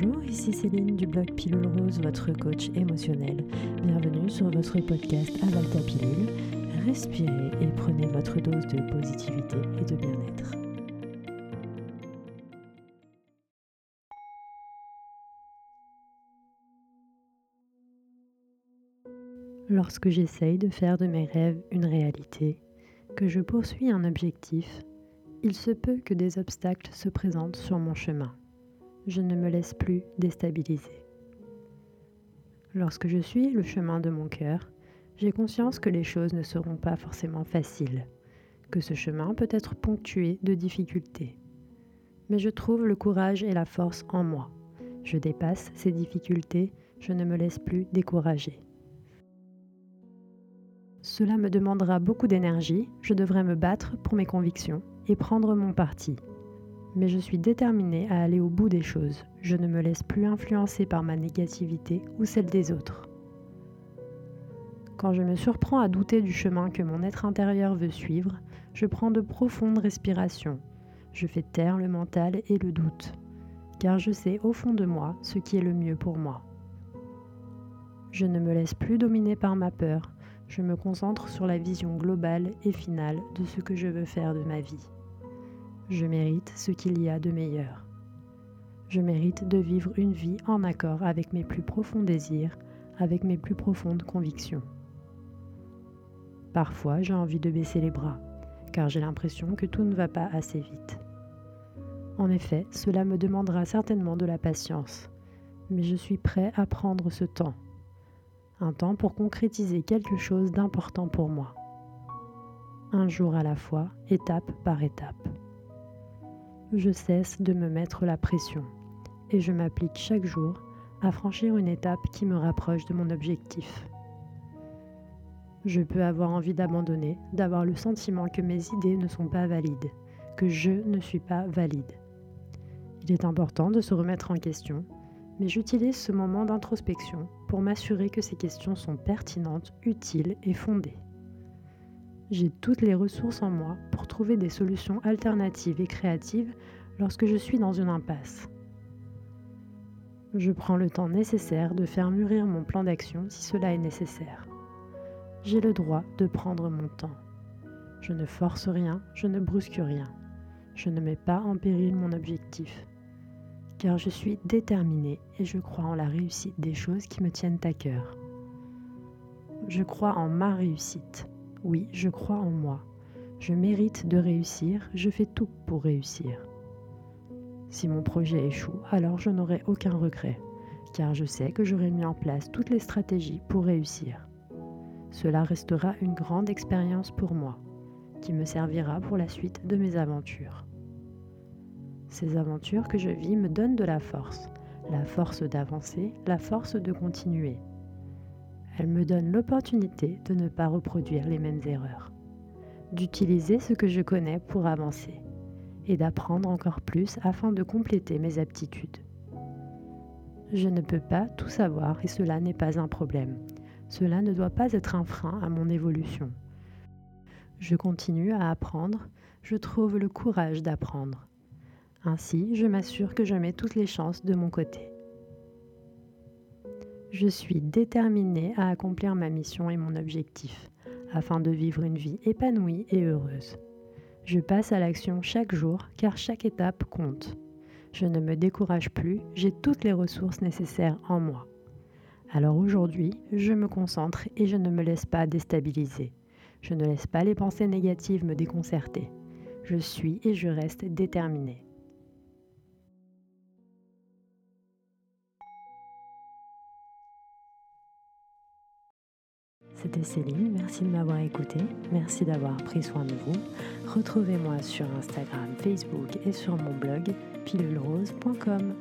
Bonjour, ici Céline du blog Pilule Rose, votre coach émotionnel. Bienvenue sur votre podcast Avalta Pilule. Respirez et prenez votre dose de positivité et de bien-être. Lorsque j'essaye de faire de mes rêves une réalité, que je poursuis un objectif, il se peut que des obstacles se présentent sur mon chemin je ne me laisse plus déstabiliser. Lorsque je suis le chemin de mon cœur, j'ai conscience que les choses ne seront pas forcément faciles, que ce chemin peut être ponctué de difficultés. Mais je trouve le courage et la force en moi. Je dépasse ces difficultés, je ne me laisse plus décourager. Cela me demandera beaucoup d'énergie, je devrais me battre pour mes convictions et prendre mon parti mais je suis déterminée à aller au bout des choses. Je ne me laisse plus influencer par ma négativité ou celle des autres. Quand je me surprends à douter du chemin que mon être intérieur veut suivre, je prends de profondes respirations. Je fais taire le mental et le doute, car je sais au fond de moi ce qui est le mieux pour moi. Je ne me laisse plus dominer par ma peur, je me concentre sur la vision globale et finale de ce que je veux faire de ma vie. Je mérite ce qu'il y a de meilleur. Je mérite de vivre une vie en accord avec mes plus profonds désirs, avec mes plus profondes convictions. Parfois, j'ai envie de baisser les bras, car j'ai l'impression que tout ne va pas assez vite. En effet, cela me demandera certainement de la patience, mais je suis prêt à prendre ce temps. Un temps pour concrétiser quelque chose d'important pour moi. Un jour à la fois, étape par étape je cesse de me mettre la pression et je m'applique chaque jour à franchir une étape qui me rapproche de mon objectif. Je peux avoir envie d'abandonner, d'avoir le sentiment que mes idées ne sont pas valides, que je ne suis pas valide. Il est important de se remettre en question, mais j'utilise ce moment d'introspection pour m'assurer que ces questions sont pertinentes, utiles et fondées. J'ai toutes les ressources en moi pour trouver des solutions alternatives et créatives lorsque je suis dans une impasse. Je prends le temps nécessaire de faire mûrir mon plan d'action si cela est nécessaire. J'ai le droit de prendre mon temps. Je ne force rien, je ne brusque rien. Je ne mets pas en péril mon objectif. Car je suis déterminée et je crois en la réussite des choses qui me tiennent à cœur. Je crois en ma réussite. Oui, je crois en moi. Je mérite de réussir, je fais tout pour réussir. Si mon projet échoue, alors je n'aurai aucun regret, car je sais que j'aurai mis en place toutes les stratégies pour réussir. Cela restera une grande expérience pour moi, qui me servira pour la suite de mes aventures. Ces aventures que je vis me donnent de la force, la force d'avancer, la force de continuer, elle me donne l'opportunité de ne pas reproduire les mêmes erreurs, d'utiliser ce que je connais pour avancer et d'apprendre encore plus afin de compléter mes aptitudes. Je ne peux pas tout savoir et cela n'est pas un problème. Cela ne doit pas être un frein à mon évolution. Je continue à apprendre, je trouve le courage d'apprendre. Ainsi, je m'assure que je mets toutes les chances de mon côté. Je suis déterminée à accomplir ma mission et mon objectif, afin de vivre une vie épanouie et heureuse. Je passe à l'action chaque jour car chaque étape compte. Je ne me décourage plus, j'ai toutes les ressources nécessaires en moi. Alors aujourd'hui, je me concentre et je ne me laisse pas déstabiliser. Je ne laisse pas les pensées négatives me déconcerter. Je suis et je reste déterminée. C'était Céline, merci de m'avoir écouté, merci d'avoir pris soin de vous. Retrouvez-moi sur Instagram, Facebook et sur mon blog pilulerose.com.